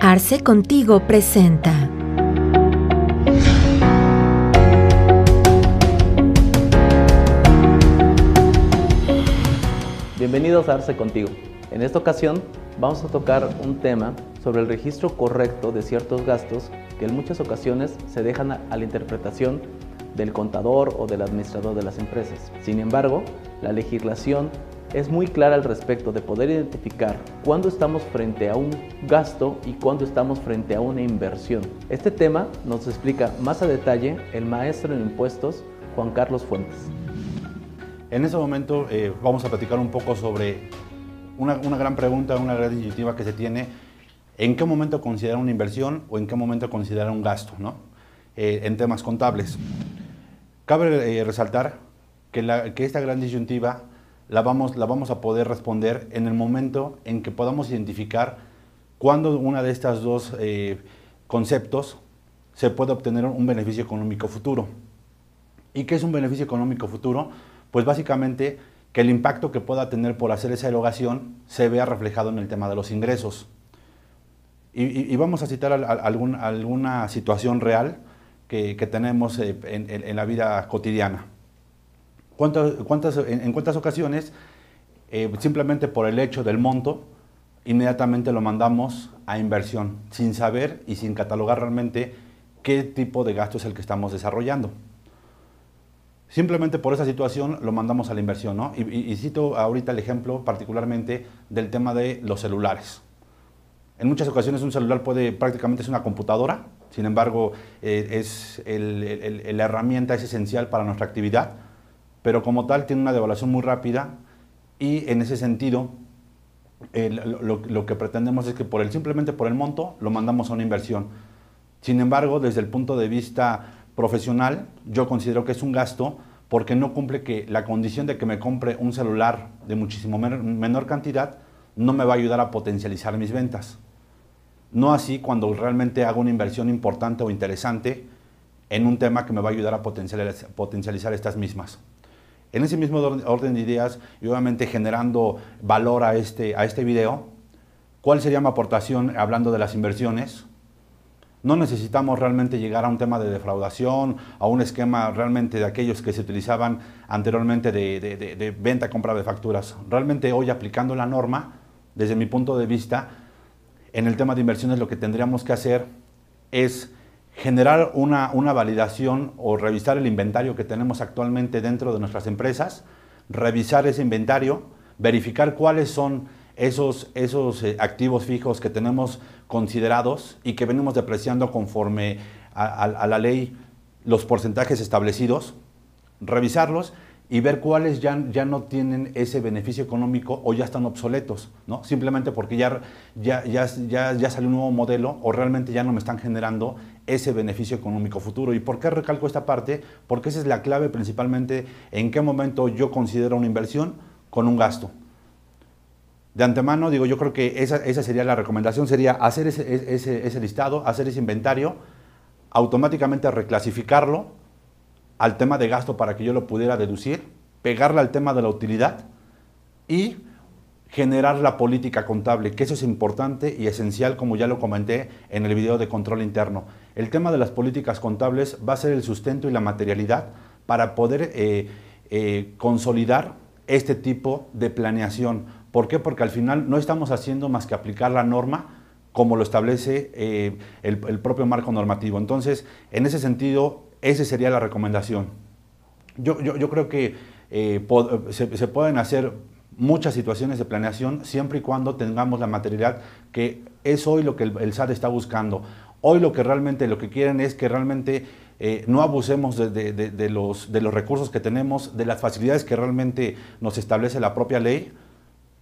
Arce Contigo presenta. Bienvenidos a Arce Contigo. En esta ocasión vamos a tocar un tema sobre el registro correcto de ciertos gastos que en muchas ocasiones se dejan a la interpretación del contador o del administrador de las empresas. Sin embargo, la legislación es muy clara al respecto de poder identificar cuándo estamos frente a un gasto y cuándo estamos frente a una inversión. Este tema nos explica más a detalle el maestro en impuestos Juan Carlos Fuentes. En este momento eh, vamos a platicar un poco sobre una, gran pregunta, una gran disyuntiva que se tiene, en qué momento considerar una inversión o en qué momento considerar un gasto, ¿no? Eh, en temas contables. Cabe eh, resaltar que, la, que esta gran disyuntiva la vamos, la vamos a poder responder en el momento en que podamos identificar cuándo una de estas dos eh, conceptos se puede obtener un beneficio económico futuro. ¿Y qué es un beneficio económico futuro? Pues básicamente que el impacto que pueda tener por hacer esa erogación se vea reflejado en el tema de los ingresos. Y, vamos a citar alguna situación real que, tenemos eh, en la vida cotidiana cuántas, en, cuántas ocasiones, eh, simplemente por el hecho del monto, inmediatamente lo mandamos a inversión, sin saber y sin catalogar realmente qué tipo de gasto es el que estamos desarrollando. Simplemente por esa situación lo mandamos a la inversión, ¿no? Y, cito ahorita el ejemplo particularmente del tema de los celulares. En muchas ocasiones un celular puede prácticamente es una computadora, sin embargo eh, es la herramienta es esencial para nuestra actividad pero como tal tiene una devaluación muy rápida y en ese sentido lo, que pretendemos es que por el, simplemente por el monto lo mandamos a una inversión. Sin embargo, desde el punto de vista profesional, yo considero que es un gasto porque no cumple que la condición de que me compre un celular de muchísimo menor cantidad no me va a ayudar a potencializar mis ventas. No así cuando realmente hago una inversión importante o interesante en un tema que me va a ayudar a potencializar estas mismas. En ese mismo orden de ideas y obviamente generando valor a este, a este video, ¿cuál sería mi aportación hablando de las inversiones? No necesitamos realmente llegar a un tema de defraudación, a un esquema realmente de aquellos que se utilizaban anteriormente de, de venta, compra de facturas. Realmente hoy aplicando la norma, desde mi punto de vista, en el tema de inversiones lo que tendríamos que hacer es generar una, validación o revisar el inventario que tenemos actualmente dentro de nuestras empresas, revisar ese inventario, verificar cuáles son esos, esos eh, activos fijos que tenemos considerados y que venimos depreciando conforme a la ley los porcentajes establecidos, revisarlos y ver cuáles ya, ya no tienen ese beneficio económico o ya están obsoletos, ¿no? Simplemente porque ya, ya, ya, ya, salió un nuevo modelo o realmente ya no me están generando ese beneficio económico futuro. ¿Y por qué recalco esta parte? Porque esa es la clave principalmente en qué momento yo considero una inversión con un gasto. De antemano, digo, yo creo que esa, esa sería la recomendación, sería hacer ese, ese, ese listado, hacer ese inventario, automáticamente reclasificarlo, al tema de gasto para que yo lo pudiera deducir, pegarle al tema de la utilidad y generar la política contable, que eso es importante y esencial, como ya lo comenté en el video de control interno. El tema de las políticas contables va a ser el sustento y la materialidad para poder eh, eh, consolidar este tipo de planeación. ¿Por qué? Porque al final no estamos haciendo más que aplicar la norma como lo establece eh, el, propio marco normativo. Entonces, en ese sentido, esa sería la recomendación. Yo, yo, creo que se, pueden hacer muchas situaciones de planeación siempre y cuando tengamos la materialidad que es hoy lo que el, SAT está buscando. Hoy lo que realmente lo que quieren es que realmente eh, no abusemos de, los, de los recursos que tenemos, de las facilidades que realmente nos establece la propia ley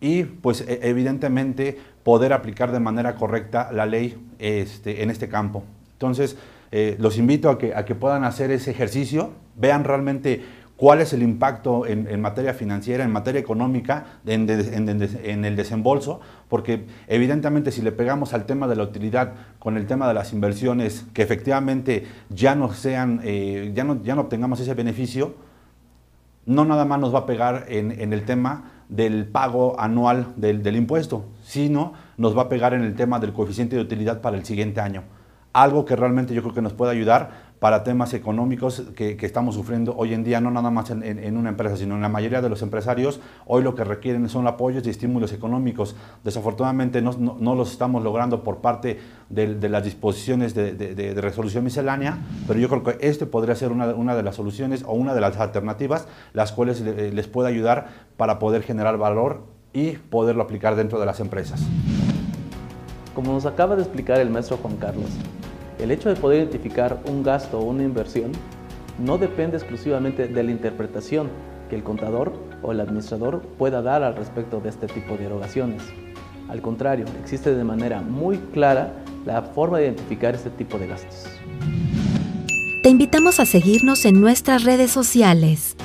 y pues e, evidentemente poder aplicar de manera correcta la ley este, en este campo. Entonces, eh, los invito a que, a que puedan hacer ese ejercicio, vean realmente cuál es el impacto en, materia financiera, en materia económica, en, el desembolso, porque evidentemente si le pegamos al tema de la utilidad con el tema de las inversiones, que efectivamente ya no sean, eh, ya, no, ya no obtengamos ese beneficio, no nada más nos va a pegar en, el tema del pago anual del, del impuesto, sino nos va a pegar en el tema del coeficiente de utilidad para el siguiente año. Algo que realmente yo creo que nos puede ayudar para temas económicos que, estamos sufriendo hoy en día, no nada más en, una empresa, sino en la mayoría de los empresarios, hoy lo que requieren son apoyos y estímulos económicos. Desafortunadamente no, no, los estamos logrando por parte de, las disposiciones de, de, resolución miscelánea, pero yo creo que este podría ser una, una, de las soluciones o una de las alternativas las cuales les puede ayudar para poder generar valor y poderlo aplicar dentro de las empresas. Como nos acaba de explicar el maestro Juan Carlos, el hecho de poder identificar un gasto o una inversión no depende exclusivamente de la interpretación que el contador o el administrador pueda dar al respecto de este tipo de erogaciones. Al contrario, existe de manera muy clara la forma de identificar este tipo de gastos. Te invitamos a seguirnos en nuestras redes sociales.